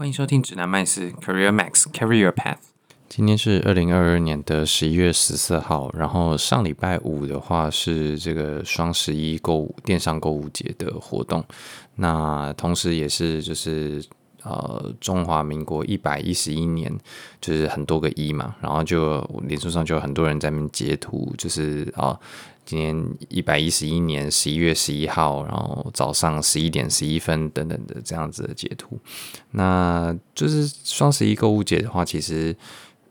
欢迎收听指南麦斯 Career Max Carry Your Path。今天是二零二二年的十一月十四号，然后上礼拜五的话是这个双十一购物电商购物节的活动，那同时也是就是呃中华民国一百一十一年，就是很多个一嘛，然后就脸书上就有很多人在那截图，就是啊。今年一百一十一年十一月十一号，然后早上十一点十一分等等的这样子的截图，那就是双十一购物节的话，其实。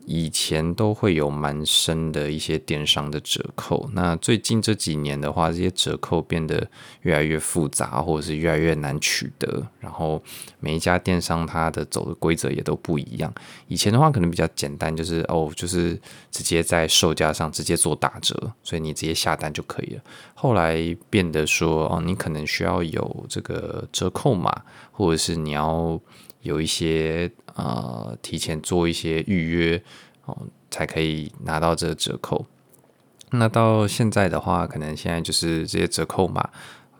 以前都会有蛮深的一些电商的折扣，那最近这几年的话，这些折扣变得越来越复杂，或者是越来越难取得。然后每一家电商它的走的规则也都不一样。以前的话可能比较简单，就是哦，就是直接在售价上直接做打折，所以你直接下单就可以了。后来变得说哦，你可能需要有这个折扣码，或者是你要。有一些呃，提前做一些预约哦，才可以拿到这个折扣。那到现在的话，可能现在就是这些折扣码，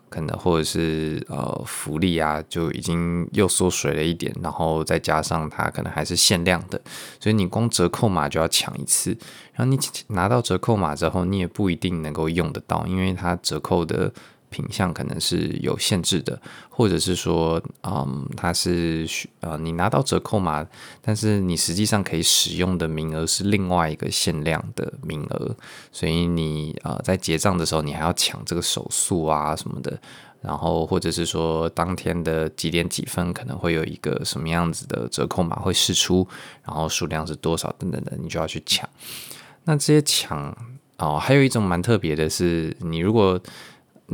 可能或者是呃福利啊，就已经又缩水了一点。然后再加上它可能还是限量的，所以你光折扣码就要抢一次。然后你拿到折扣码之后，你也不一定能够用得到，因为它折扣的。品相可能是有限制的，或者是说，嗯，它是需呃，你拿到折扣码，但是你实际上可以使用的名额是另外一个限量的名额，所以你呃在结账的时候，你还要抢这个手速啊什么的，然后或者是说当天的几点几分可能会有一个什么样子的折扣码会试出，然后数量是多少等等的，你就要去抢。那这些抢哦，还有一种蛮特别的是，你如果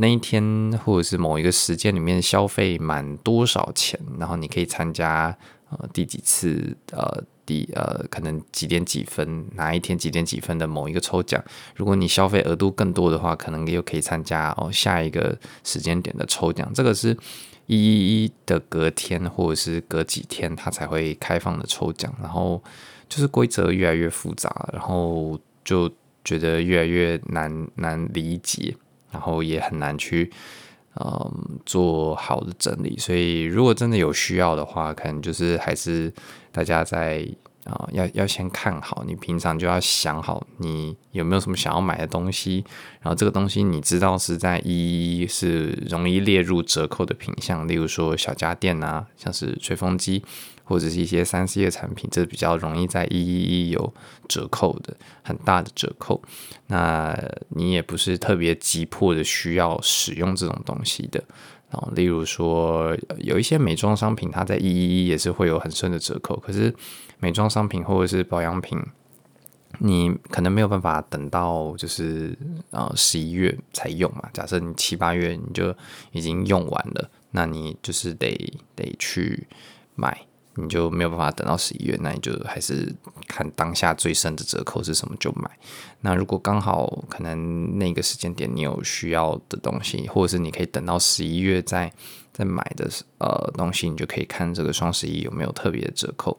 那一天或者是某一个时间里面消费满多少钱，然后你可以参加呃第几次呃第呃可能几点几分哪一天几点几分的某一个抽奖。如果你消费额度更多的话，可能又可以参加哦下一个时间点的抽奖。这个是一一一的隔天或者是隔几天它才会开放的抽奖，然后就是规则越来越复杂，然后就觉得越来越难难理解。然后也很难去，嗯，做好的整理。所以如果真的有需要的话，可能就是还是大家在啊，要要先看好。你平常就要想好，你有没有什么想要买的东西。然后这个东西你知道是在一一是容易列入折扣的品项，例如说小家电啊，像是吹风机。或者是一些三 C 的产品，这比较容易在一一一有折扣的很大的折扣。那你也不是特别急迫的需要使用这种东西的。然后，例如说有一些美妆商品，它在一一一也是会有很深的折扣。可是美妆商品或者是保养品，你可能没有办法等到就是呃十一月才用嘛。假设你七八月你就已经用完了，那你就是得得去买。你就没有办法等到十一月，那你就还是看当下最深的折扣是什么就买。那如果刚好可能那个时间点你有需要的东西，或者是你可以等到十一月再再买的呃东西，你就可以看这个双十一有没有特别的折扣。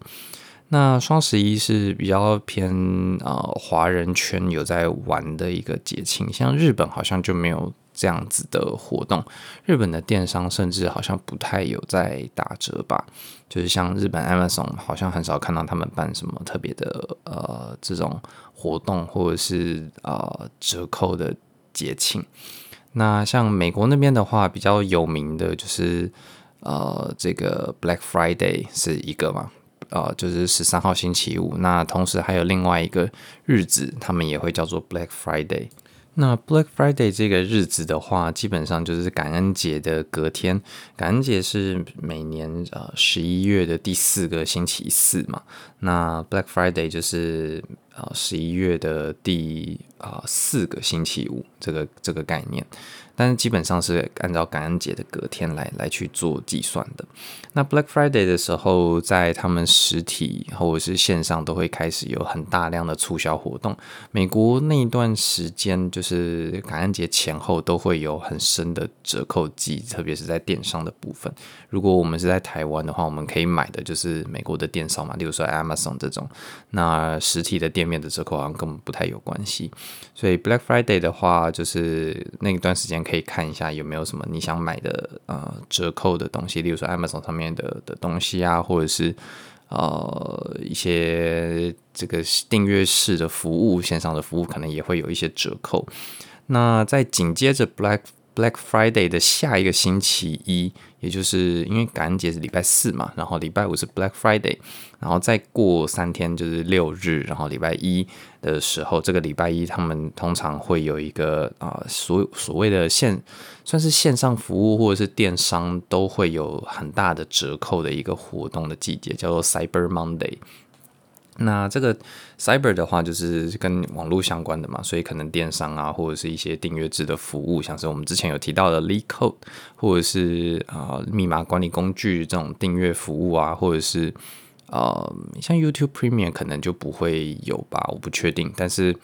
那双十一是比较偏呃华人圈有在玩的一个节庆，像日本好像就没有。这样子的活动，日本的电商甚至好像不太有在打折吧，就是像日本 Amazon 好像很少看到他们办什么特别的呃这种活动或者是呃折扣的节庆。那像美国那边的话，比较有名的就是呃这个 Black Friday 是一个嘛，呃就是十三号星期五。那同时还有另外一个日子，他们也会叫做 Black Friday。那 Black Friday 这个日子的话，基本上就是感恩节的隔天。感恩节是每年呃十一月的第四个星期四嘛。那 Black Friday 就是呃十一月的第、呃、四个星期五，这个这个概念。但是基本上是按照感恩节的隔天来来去做计算的。那 Black Friday 的时候，在他们实体或者是线上都会开始有很大量的促销活动。美国那一段时间，就是感恩节前后都会有很深的折扣季，特别是在电商的部分。如果我们是在台湾的话，我们可以买的就是美国的电商嘛，例如说 Amazon 这种。那实体的店面的折扣好像根本不太有关系。所以 Black Friday 的话，就是那一段时间。可以看一下有没有什么你想买的呃折扣的东西，例如说 Amazon 上面的的东西啊，或者是呃一些这个订阅式的服务，线上的服务可能也会有一些折扣。那在紧接着 Black Black Friday 的下一个星期一，也就是因为感恩节是礼拜四嘛，然后礼拜五是 Black Friday，然后再过三天就是六日，然后礼拜一的时候，这个礼拜一他们通常会有一个啊、所所谓的线，算是线上服务或者是电商都会有很大的折扣的一个活动的季节，叫做 Cyber Monday。那这个 cyber 的话，就是跟网络相关的嘛，所以可能电商啊，或者是一些订阅制的服务，像是我们之前有提到的 LeetCode，或者是啊、密码管理工具这种订阅服务啊，或者是呃像 YouTube Premium 可能就不会有吧，我不确定。但是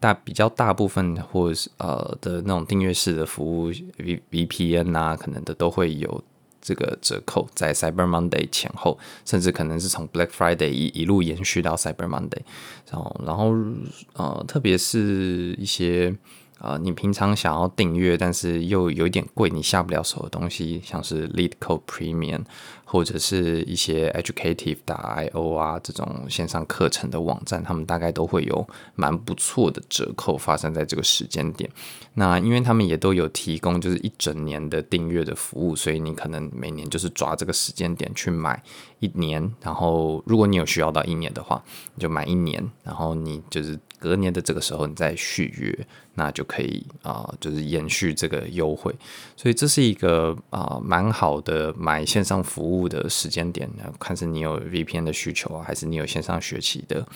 大比较大部分或是呃的那种订阅式的服务，V VPN 啊，可能的都会有。这个折扣在 Cyber Monday 前后，甚至可能是从 Black Friday 一一路延续到 Cyber Monday，然后，然后呃，特别是一些。呃，你平常想要订阅，但是又有点贵，你下不了手的东西，像是 LeetCode Premium 或者是一些 educative 打 i o 啊这种线上课程的网站，他们大概都会有蛮不错的折扣发生在这个时间点。那因为他们也都有提供就是一整年的订阅的服务，所以你可能每年就是抓这个时间点去买一年，然后如果你有需要到一年的话，你就买一年，然后你就是。隔年的这个时候你再续约，那就可以啊、就是延续这个优惠，所以这是一个啊蛮、好的买线上服务的时间点。看是你有 VPN 的需求啊，还是你有线上学习的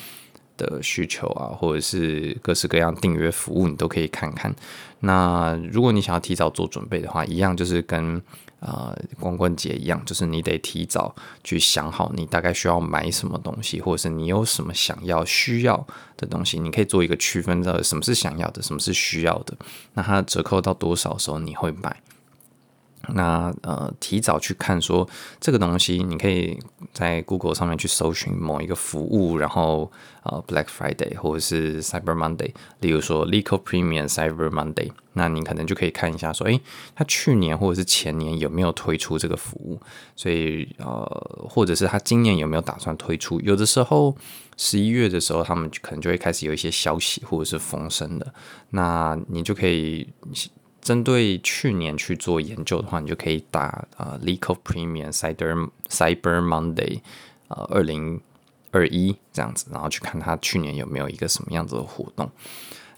的需求啊，或者是各式各样订阅服务，你都可以看看。那如果你想要提早做准备的话，一样就是跟。呃，光棍节一样，就是你得提早去想好你大概需要买什么东西，或者是你有什么想要需要的东西，你可以做一个区分的，什么是想要的，什么是需要的。那它折扣到多少时候你会买？那呃，提早去看说这个东西，你可以在 Google 上面去搜寻某一个服务，然后呃 Black Friday 或者是 Cyber Monday，例如说 LeetCode Premium Cyber Monday，那你可能就可以看一下说，诶，他去年或者是前年有没有推出这个服务？所以呃，或者是他今年有没有打算推出？有的时候十一月的时候，他们可能就会开始有一些消息或者是风声的，那你就可以。针对去年去做研究的话，你就可以打呃 leak of Premium Cyber Cyber Monday 呃二零二一这样子，然后去看它去年有没有一个什么样子的活动。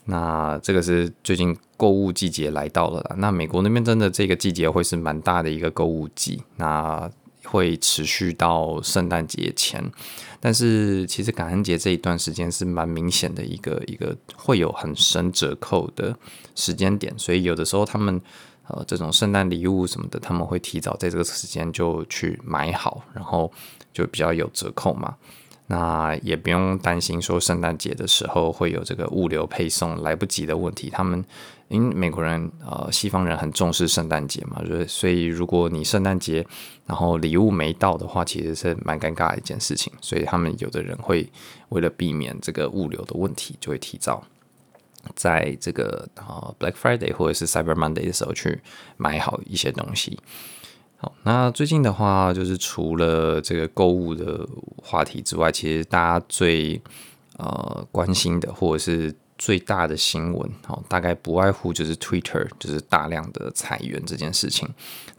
那这个是最近购物季节来到了，那美国那边真的这个季节会是蛮大的一个购物季。那会持续到圣诞节前，但是其实感恩节这一段时间是蛮明显的一个一个会有很深折扣的时间点，所以有的时候他们呃这种圣诞礼物什么的，他们会提早在这个时间就去买好，然后就比较有折扣嘛。那也不用担心说圣诞节的时候会有这个物流配送来不及的问题，他们。因为美国人呃，西方人很重视圣诞节嘛，所以如果你圣诞节然后礼物没到的话，其实是蛮尴尬的一件事情。所以他们有的人会为了避免这个物流的问题，就会提早在这个呃 Black Friday 或者是 Cyber Monday 的时候去买好一些东西。好，那最近的话，就是除了这个购物的话题之外，其实大家最呃关心的或者是最大的新闻，哦，大概不外乎就是 Twitter，就是大量的裁员这件事情。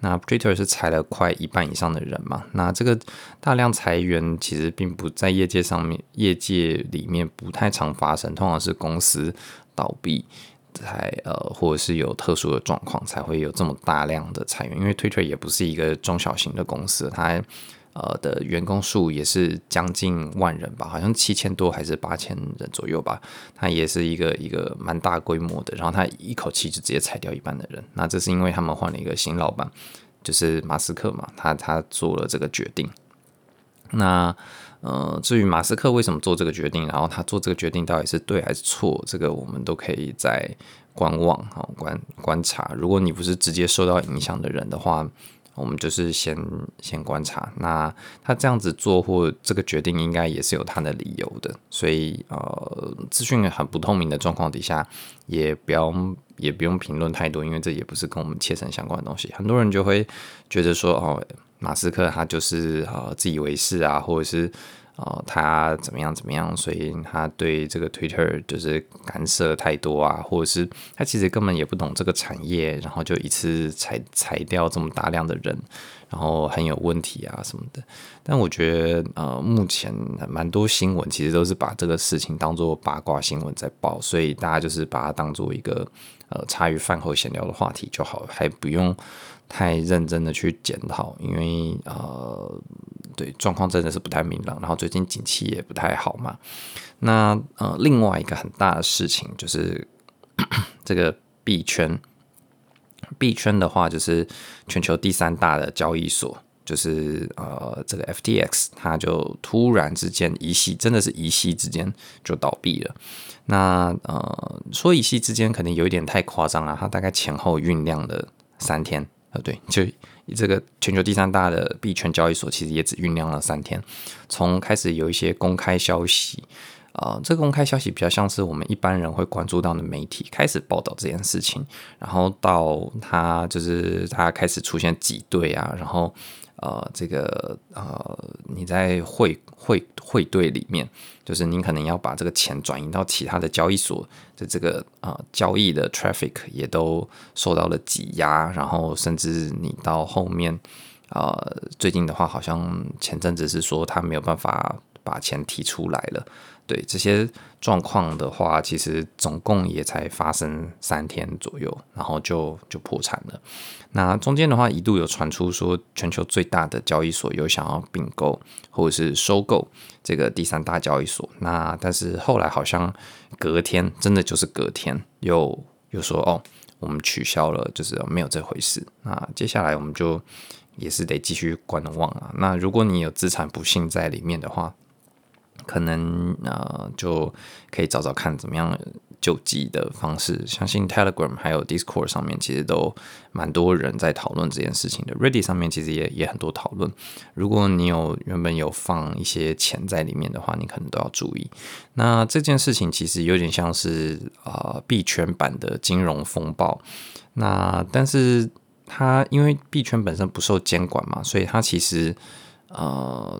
那 Twitter 是裁了快一半以上的人嘛？那这个大量裁员其实并不在业界上面，业界里面不太常发生，通常是公司倒闭才呃，或者是有特殊的状况才会有这么大量的裁员。因为 Twitter 也不是一个中小型的公司，它。呃的员工数也是将近万人吧，好像七千多还是八千人左右吧。他也是一个一个蛮大规模的，然后他一口气就直接裁掉一半的人。那这是因为他们换了一个新老板，就是马斯克嘛，他他做了这个决定。那呃，至于马斯克为什么做这个决定，然后他做这个决定到底是对还是错，这个我们都可以在观望哈，观观察。如果你不是直接受到影响的人的话，我们就是先先观察。那他这样子做或这个决定，应该也是有他的理由的。所以呃，资讯很不透明的状况底下，也不要也不用评论太多，因为这也不是跟我们切身相关的东西。很多人就会觉得说，哦，马斯克他就是呃自以为是啊，或者是。哦，他怎么样怎么样？所以他对这个 Twitter 就是干涉太多啊，或者是他其实根本也不懂这个产业，然后就一次裁裁掉这么大量的人，然后很有问题啊什么的。但我觉得，呃，目前蛮多新闻其实都是把这个事情当做八卦新闻在报，所以大家就是把它当做一个呃茶余饭后闲聊的话题就好，还不用太认真的去检讨，因为呃。对，状况真的是不太明朗，然后最近景气也不太好嘛。那呃，另外一个很大的事情就是 这个币圈，币圈的话就是全球第三大的交易所，就是呃这个 FTX，它就突然之间一夕，真的是一夕之间就倒闭了。那呃说一夕之间可能有一点太夸张了，它大概前后酝酿了三天，呃对，就。这个全球第三大的币圈交易所其实也只酝酿了三天，从开始有一些公开消息，啊、呃，这个公开消息比较像是我们一般人会关注到的媒体开始报道这件事情，然后到他就是他开始出现挤兑啊，然后。呃，这个呃，你在汇汇汇兑里面，就是您可能要把这个钱转移到其他的交易所的这个啊交易的 traffic 也都受到了挤压，然后甚至你到后面，呃，最近的话，好像前阵子是说他没有办法把钱提出来了。对这些状况的话，其实总共也才发生三天左右，然后就就破产了。那中间的话，一度有传出说，全球最大的交易所有想要并购或者是收购这个第三大交易所。那但是后来好像隔天，真的就是隔天又又说哦，我们取消了，就是没有这回事。那接下来我们就也是得继续观望啊。那如果你有资产不幸在里面的话，可能呃就可以找找看怎么样救济的方式。相信 Telegram 还有 Discord 上面其实都蛮多人在讨论这件事情的。Reddit 上面其实也也很多讨论。如果你有原本有放一些钱在里面的话，你可能都要注意。那这件事情其实有点像是啊币圈版的金融风暴。那但是它因为币圈本身不受监管嘛，所以它其实呃。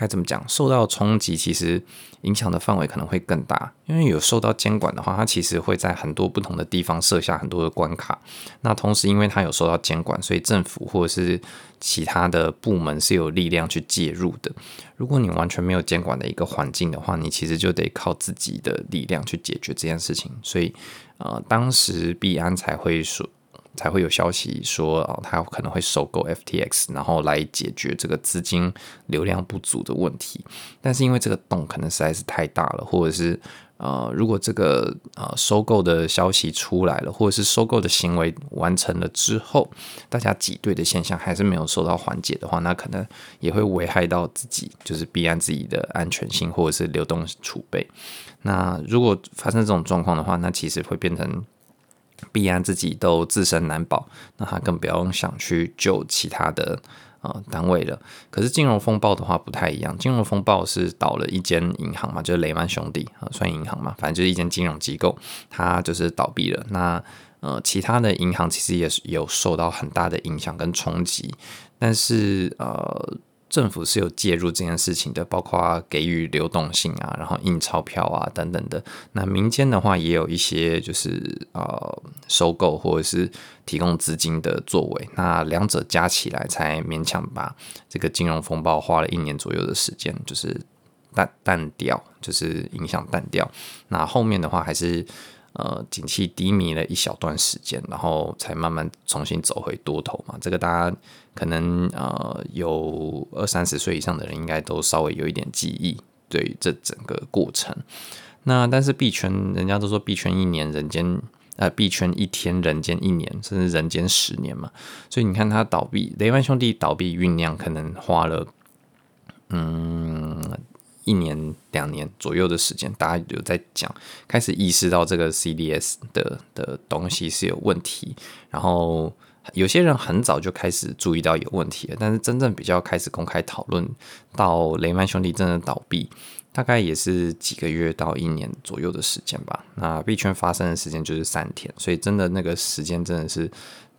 该怎么讲？受到冲击，其实影响的范围可能会更大。因为有受到监管的话，它其实会在很多不同的地方设下很多的关卡。那同时，因为它有受到监管，所以政府或者是其他的部门是有力量去介入的。如果你完全没有监管的一个环境的话，你其实就得靠自己的力量去解决这件事情。所以，呃，当时币安才会说。才会有消息说，哦，他可能会收购 FTX，然后来解决这个资金流量不足的问题。但是因为这个洞可能实在是太大了，或者是呃，如果这个呃收购的消息出来了，或者是收购的行为完成了之后，大家挤兑的现象还是没有受到缓解的话，那可能也会危害到自己，就是币安自己的安全性或者是流动储备。那如果发生这种状况的话，那其实会变成。必然自己都自身难保，那他更不要想去救其他的呃单位了。可是金融风暴的话不太一样，金融风暴是倒了一间银行嘛，就是雷曼兄弟啊，算银行嘛，反正就是一间金融机构，它就是倒闭了。那呃，其他的银行其实也是有受到很大的影响跟冲击，但是呃。政府是有介入这件事情的，包括给予流动性啊，然后印钞票啊等等的。那民间的话也有一些就是呃收购或者是提供资金的作为。那两者加起来才勉强把这个金融风暴花了一年左右的时间，就是淡淡掉，就是影响淡掉。那后面的话还是。呃，景气低迷了一小段时间，然后才慢慢重新走回多头嘛。这个大家可能呃有二三十岁以上的人，应该都稍微有一点记忆，对于这整个过程。那但是币圈，人家都说币圈一年人间，呃，币圈一天人间一年，甚至人间十年嘛。所以你看他倒闭，雷曼兄弟倒闭酝酿，可能花了嗯。一年两年左右的时间，大家有在讲，开始意识到这个 CDS 的的东西是有问题，然后有些人很早就开始注意到有问题了，但是真正比较开始公开讨论到雷曼兄弟真的倒闭，大概也是几个月到一年左右的时间吧。那币圈发生的时间就是三天，所以真的那个时间真的是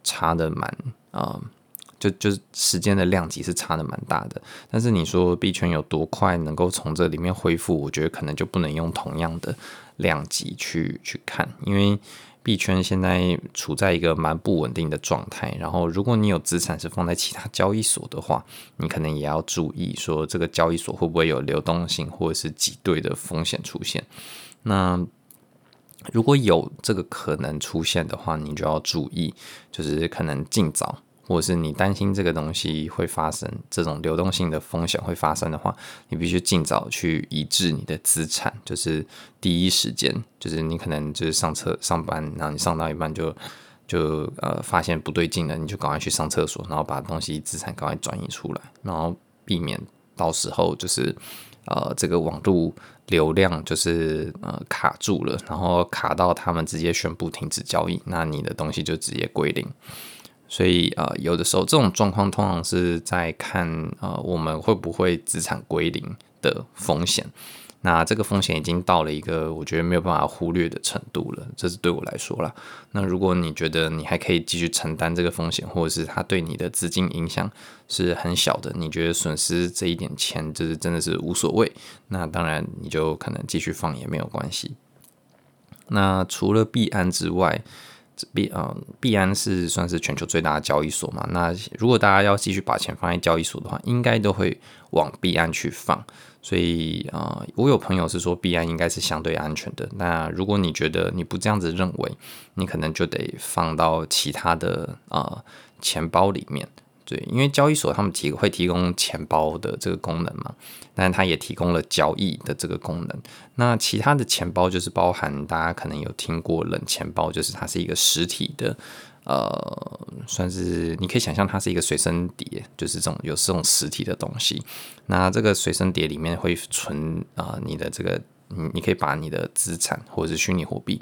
差的蛮啊。就就是时间的量级是差的蛮大的，但是你说币圈有多快能够从这里面恢复，我觉得可能就不能用同样的量级去去看，因为币圈现在处在一个蛮不稳定的状态。然后，如果你有资产是放在其他交易所的话，你可能也要注意说这个交易所会不会有流动性或者是挤兑的风险出现。那如果有这个可能出现的话，你就要注意，就是可能尽早。或者是你担心这个东西会发生，这种流动性的风险会发生的话，你必须尽早去移置你的资产，就是第一时间，就是你可能就是上厕上班，然后你上到一半就就呃发现不对劲了，你就赶快去上厕所，然后把东西资产赶快转移出来，然后避免到时候就是呃这个网络流量就是呃卡住了，然后卡到他们直接宣布停止交易，那你的东西就直接归零。所以呃，有的时候这种状况通常是在看呃，我们会不会资产归零的风险。那这个风险已经到了一个我觉得没有办法忽略的程度了，这是对我来说啦。那如果你觉得你还可以继续承担这个风险，或者是它对你的资金影响是很小的，你觉得损失这一点钱就是真的是无所谓，那当然你就可能继续放也没有关系。那除了币安之外，币嗯，币安是算是全球最大的交易所嘛。那如果大家要继续把钱放在交易所的话，应该都会往币安去放。所以啊、呃，我有朋友是说币安应该是相对安全的。那如果你觉得你不这样子认为，你可能就得放到其他的啊、呃、钱包里面。对，因为交易所他们提会提供钱包的这个功能嘛，但它也提供了交易的这个功能。那其他的钱包就是包含大家可能有听过冷钱包，就是它是一个实体的，呃，算是你可以想象它是一个随身碟，就是这种有这种实体的东西。那这个随身碟里面会存啊、你的这个，你你可以把你的资产或者是虚拟货币。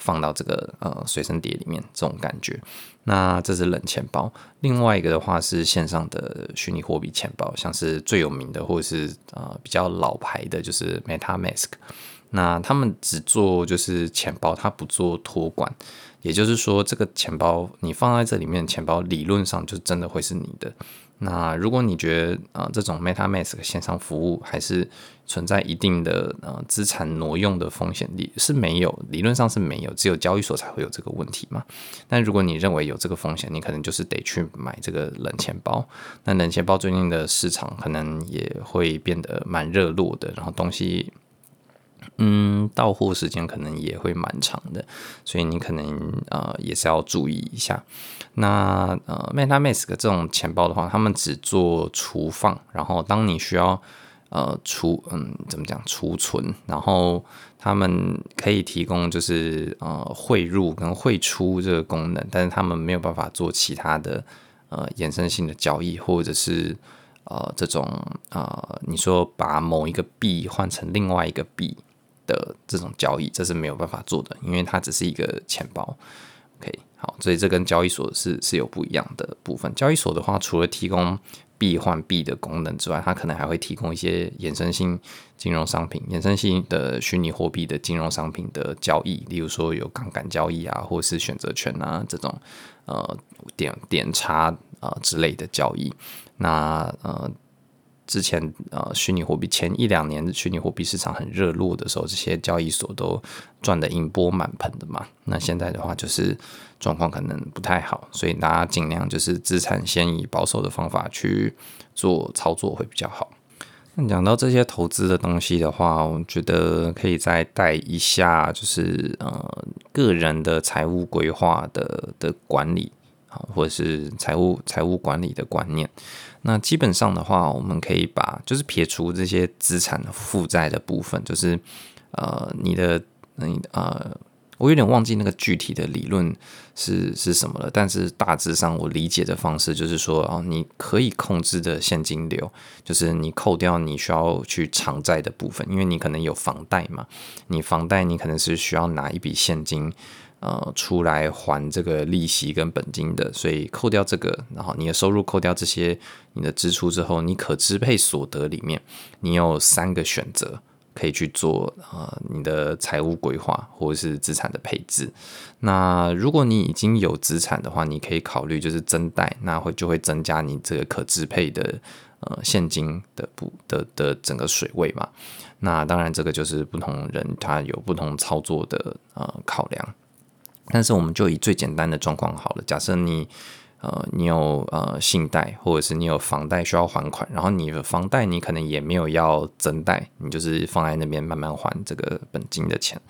放到这个呃随身碟里面，这种感觉。那这是冷钱包。另外一个的话是线上的虚拟货币钱包，像是最有名的或者是呃比较老牌的，就是 MetaMask。那他们只做就是钱包，它不做托管。也就是说，这个钱包你放在这里面，钱包理论上就真的会是你的。那如果你觉得啊、呃，这种 MetaMask 线上服务还是存在一定的呃资产挪用的风险，理是没有，理论上是没有，只有交易所才会有这个问题嘛。但如果你认为有这个风险，你可能就是得去买这个冷钱包。那冷钱包最近的市场可能也会变得蛮热络的，然后东西。嗯，到货时间可能也会蛮长的，所以你可能呃也是要注意一下。那呃，MetaMask 这种钱包的话，他们只做储放，然后当你需要呃储嗯怎么讲储存，然后他们可以提供就是呃汇入跟汇出这个功能，但是他们没有办法做其他的呃衍生性的交易，或者是呃这种、呃、你说把某一个币换成另外一个币。的这种交易，这是没有办法做的，因为它只是一个钱包。OK，好，所以这跟交易所是是有不一样的部分。交易所的话，除了提供币换币的功能之外，它可能还会提供一些衍生性金融商品、衍生性的虚拟货币的金融商品的交易，例如说有杠杆交易啊，或是选择权啊这种呃点点差啊、之类的交易。那呃。之前呃，虚拟货币前一两年的虚拟货币市场很热络的时候，这些交易所都赚得盈波满盆的嘛。那现在的话，就是状况可能不太好，所以大家尽量就是资产先以保守的方法去做操作会比较好。那讲到这些投资的东西的话，我觉得可以再带一下，就是呃个人的财务规划的的管理啊，或者是财务财务管理的观念。那基本上的话，我们可以把就是撇除这些资产负债的部分，就是呃你的你呃，我有点忘记那个具体的理论是是什么了，但是大致上我理解的方式就是说，哦，你可以控制的现金流，就是你扣掉你需要去偿债的部分，因为你可能有房贷嘛，你房贷你可能是需要拿一笔现金。呃出来还这个利息跟本金的，所以扣掉这个，然后你的收入扣掉这些你的支出之后，你可支配所得里面，你有三个选择。可以去做呃你的财务规划或者是资产的配置。那如果你已经有资产的话，你可以考虑就是增贷，那会就会增加你这个可支配的呃现金的不的的整个水位嘛。那当然这个就是不同人他有不同操作的呃考量。但是我们就以最简单的状况好了，假设你。呃，你有呃信贷，或者是你有房贷需要还款，然后你的房贷你可能也没有要增贷，你就是放在那边慢慢还这个本金的钱。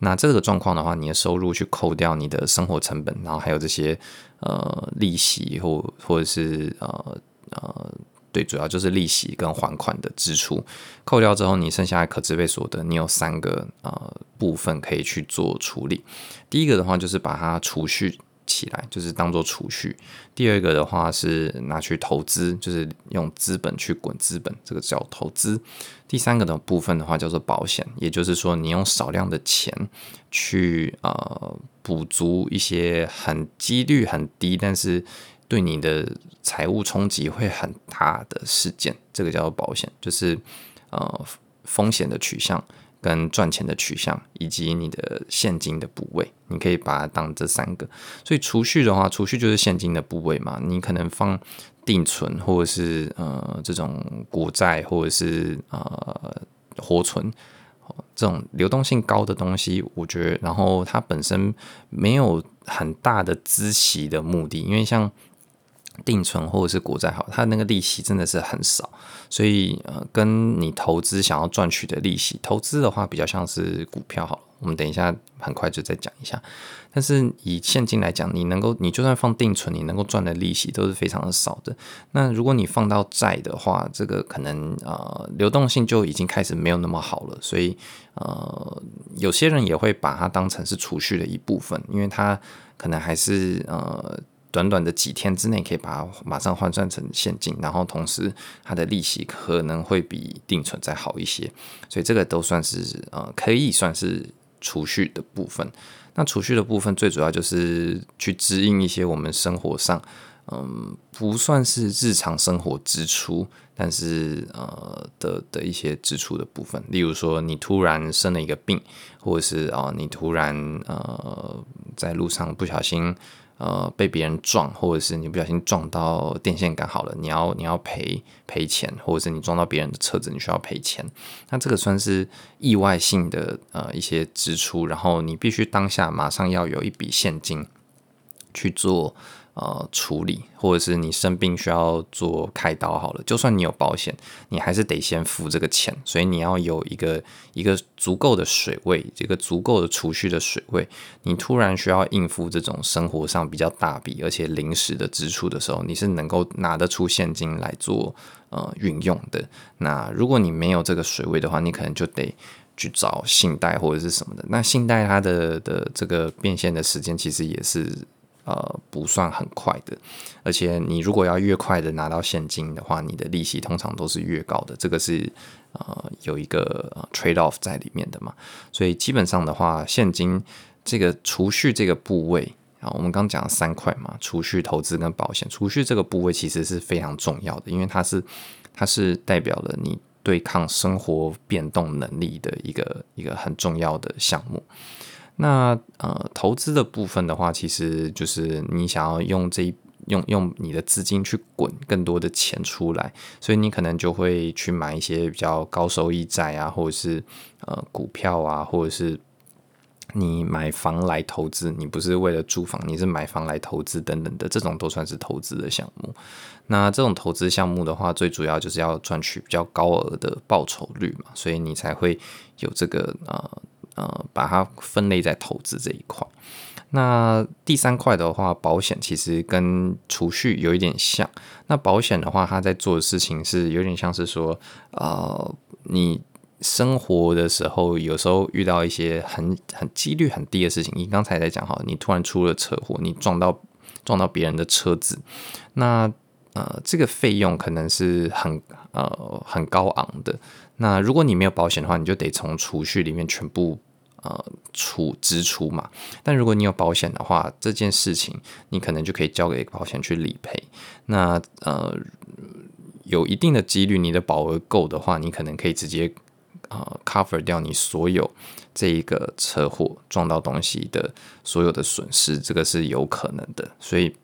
那这个状况的话，你的收入去扣掉你的生活成本，然后还有这些呃利息或或者是呃呃最，主要就是利息跟还款的支出扣掉之后，你剩下的可支配所得，你有三个呃部分可以去做处理。第一个的话就是把它储蓄。起来就是当做储蓄。第二个的话是拿去投资，就是用资本去滚资本，这个叫投资。第三个的部分的话叫做保险，也就是说你用少量的钱去呃补足一些很几率很低，但是对你的财务冲击会很大的事件，这个叫做保险，就是呃风险的取向。跟赚钱的取向，以及你的现金的部位，你可以把它当这三个。所以储蓄的话，储蓄就是现金的部位嘛。你可能放定存，或者是呃这种国债，或者是呃活存，这种流动性高的东西，我觉得，然后它本身没有很大的资息的目的，因为像。定存或者是国债好，它那个利息真的是很少，所以呃，跟你投资想要赚取的利息，投资的话比较像是股票好了。我们等一下很快就再讲一下。但是以现金来讲，你能够你就算放定存，你能够赚的利息都是非常的少的。那如果你放到债的话，这个可能呃流动性就已经开始没有那么好了。所以呃，有些人也会把它当成是储蓄的一部分，因为它可能还是呃。短短的几天之内可以把它马上换算成现金，然后同时它的利息可能会比定存再好一些，所以这个都算是呃可以算是储蓄的部分。那储蓄的部分最主要就是去支应一些我们生活上嗯不算是日常生活支出，但是呃的的一些支出的部分，例如说你突然生了一个病，或者是啊、你突然呃在路上不小心。呃，被别人撞，或者是你不小心撞到电线杆，好了，你要你要赔赔钱，或者是你撞到别人的车子，你需要赔钱。那这个算是意外性的呃一些支出，然后你必须当下马上要有一笔现金去做。呃，处理或者是你生病需要做开刀好了，就算你有保险，你还是得先付这个钱，所以你要有一个一个足够的水位，这个足够的储蓄的水位。你突然需要应付这种生活上比较大笔而且临时的支出的时候，你是能够拿得出现金来做呃运用的。那如果你没有这个水位的话，你可能就得去找信贷或者是什么的。那信贷它的的这个变现的时间其实也是。呃，不算很快的，而且你如果要越快的拿到现金的话，你的利息通常都是越高的，这个是呃有一个 trade off 在里面的嘛。所以基本上的话，现金这个储蓄这个部位啊，我们刚讲了三块嘛，储蓄、投资跟保险。储蓄这个部位其实是非常重要的，因为它是它是代表了你对抗生活变动能力的一个一个很重要的项目。那呃，投资的部分的话，其实就是你想要用这一用用你的资金去滚更多的钱出来，所以你可能就会去买一些比较高收益债啊，或者是呃股票啊，或者是你买房来投资，你不是为了住房，你是买房来投资等等的，这种都算是投资的项目。那这种投资项目的话，最主要就是要赚取比较高额的报酬率嘛，所以你才会有这个呃。呃，把它分类在投资这一块。那第三块的话，保险其实跟储蓄有一点像。那保险的话，它在做的事情是有点像是说，呃，你生活的时候有时候遇到一些很很几率很低的事情。你刚才在讲哈，你突然出了车祸，你撞到撞到别人的车子，那呃，这个费用可能是很呃很高昂的。那如果你没有保险的话，你就得从储蓄里面全部。呃出支出嘛。但如果你有保险的话，这件事情你可能就可以交给保险去理赔。那呃有一定的几率，你的保额够的话，你可能可以直接呃 cover 掉你所有这一个车祸撞到东西的所有的损失，这个是有可能的。所以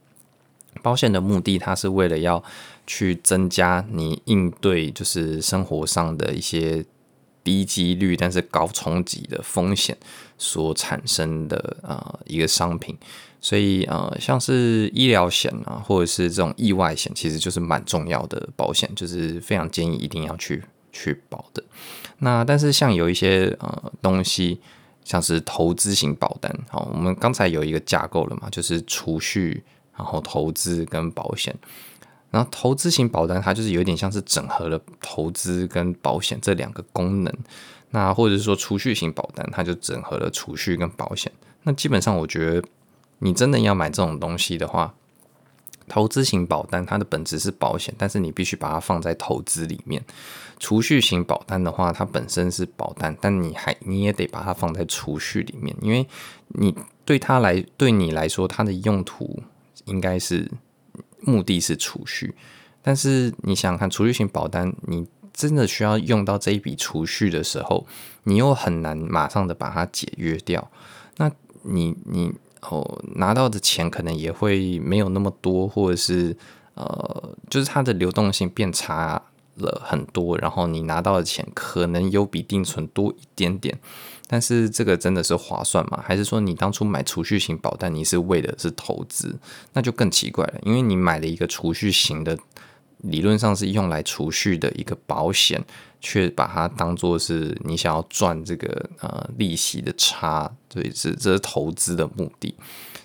保险的目的，它是为了要去增加你应对就是生活上的一些低几率但是高冲击的风险所产生的呃一个商品，所以呃像是医疗险啊或者是这种意外险，其实就是蛮重要的保险，就是非常建议一定要去去保的。那但是像有一些呃东西，像是投资型保单，好，我们刚才有一个架构了嘛，就是储蓄，然后投资跟保险。然后投资型保单，它就是有点像是整合了投资跟保险这两个功能。那或者是说储蓄型保单，它就整合了储蓄跟保险。那基本上，我觉得你真的要买这种东西的话，投资型保单它的本质是保险，但是你必须把它放在投资里面。储蓄型保单的话，它本身是保单，但你还你也得把它放在储蓄里面，因为你对它来对你来说，它的用途应该是。目的是储蓄，但是你想想看，储蓄型保单，你真的需要用到这一笔储蓄的时候，你又很难马上的把它解约掉。那你你哦拿到的钱可能也会没有那么多，或者是呃，就是它的流动性变差了很多，然后你拿到的钱可能有比定存多一点点。但是这个真的是划算吗？还是说你当初买储蓄型保单，你是为的是投资？那就更奇怪了，因为你买了一个储蓄型的，理论上是用来储蓄的一个保险，却把它当做是你想要赚这个呃利息的差，对，是这是投资的目的。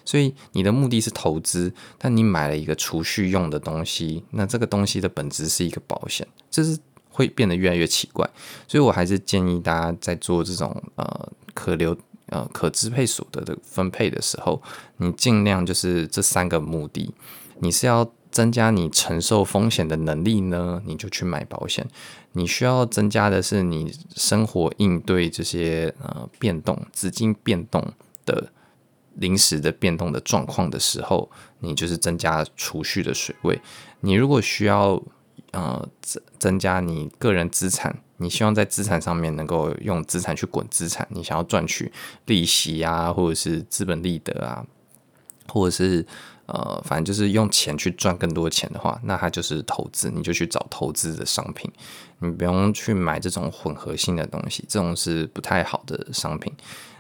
所以你的目的是投资，但你买了一个储蓄用的东西，那这个东西的本质是一个保险，这是。会变得越来越奇怪，所以我还是建议大家在做这种呃可留呃可支配所得的分配的时候，你尽量就是这三个目的，你是要增加你承受风险的能力呢，你就去买保险；你需要增加的是你生活应对这些呃变动、资金变动的临时的变动的状况的时候，你就是增加储蓄的水位。你如果需要。呃，增增加你个人资产，你希望在资产上面能够用资产去滚资产，你想要赚取利息啊，或者是资本利得啊，或者是呃，反正就是用钱去赚更多钱的话，那它就是投资，你就去找投资的商品，你不用去买这种混合性的东西，这种是不太好的商品。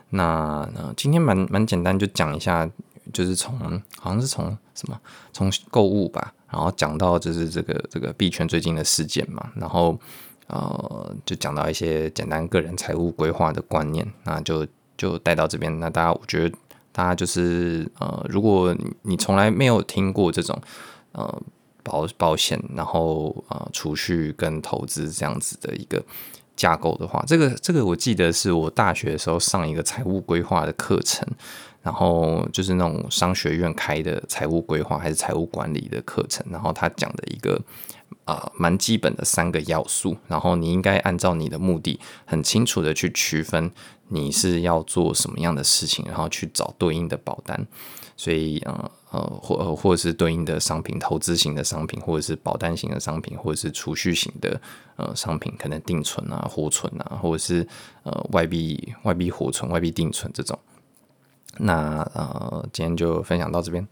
那呃，今天蛮蛮简单，就讲一下。就是从好像是从什么从购物吧，然后讲到就是这个这个币圈最近的事件嘛，然后呃就讲到一些简单个人财务规划的观念，那就就带到这边。那大家我觉得大家就是呃，如果你从来没有听过这种呃保保险，然后呃储蓄跟投资这样子的一个架构的话，这个这个我记得是我大学的时候上一个财务规划的课程。然后就是那种商学院开的财务规划还是财务管理的课程，然后他讲的一个啊、蛮基本的三个要素，然后你应该按照你的目的很清楚的去区分你是要做什么样的事情，然后去找对应的保单，所以呃呃或或者是对应的商品，投资型的商品，或者是保单型的商品，或者是储蓄型的呃商品，可能定存啊、活存啊，或者是呃外币外币活存、外币定存这种。那呃，今天就分享到这边。